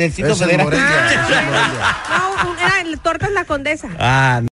Ah, el Distrito Es No, era la condesa. Ah,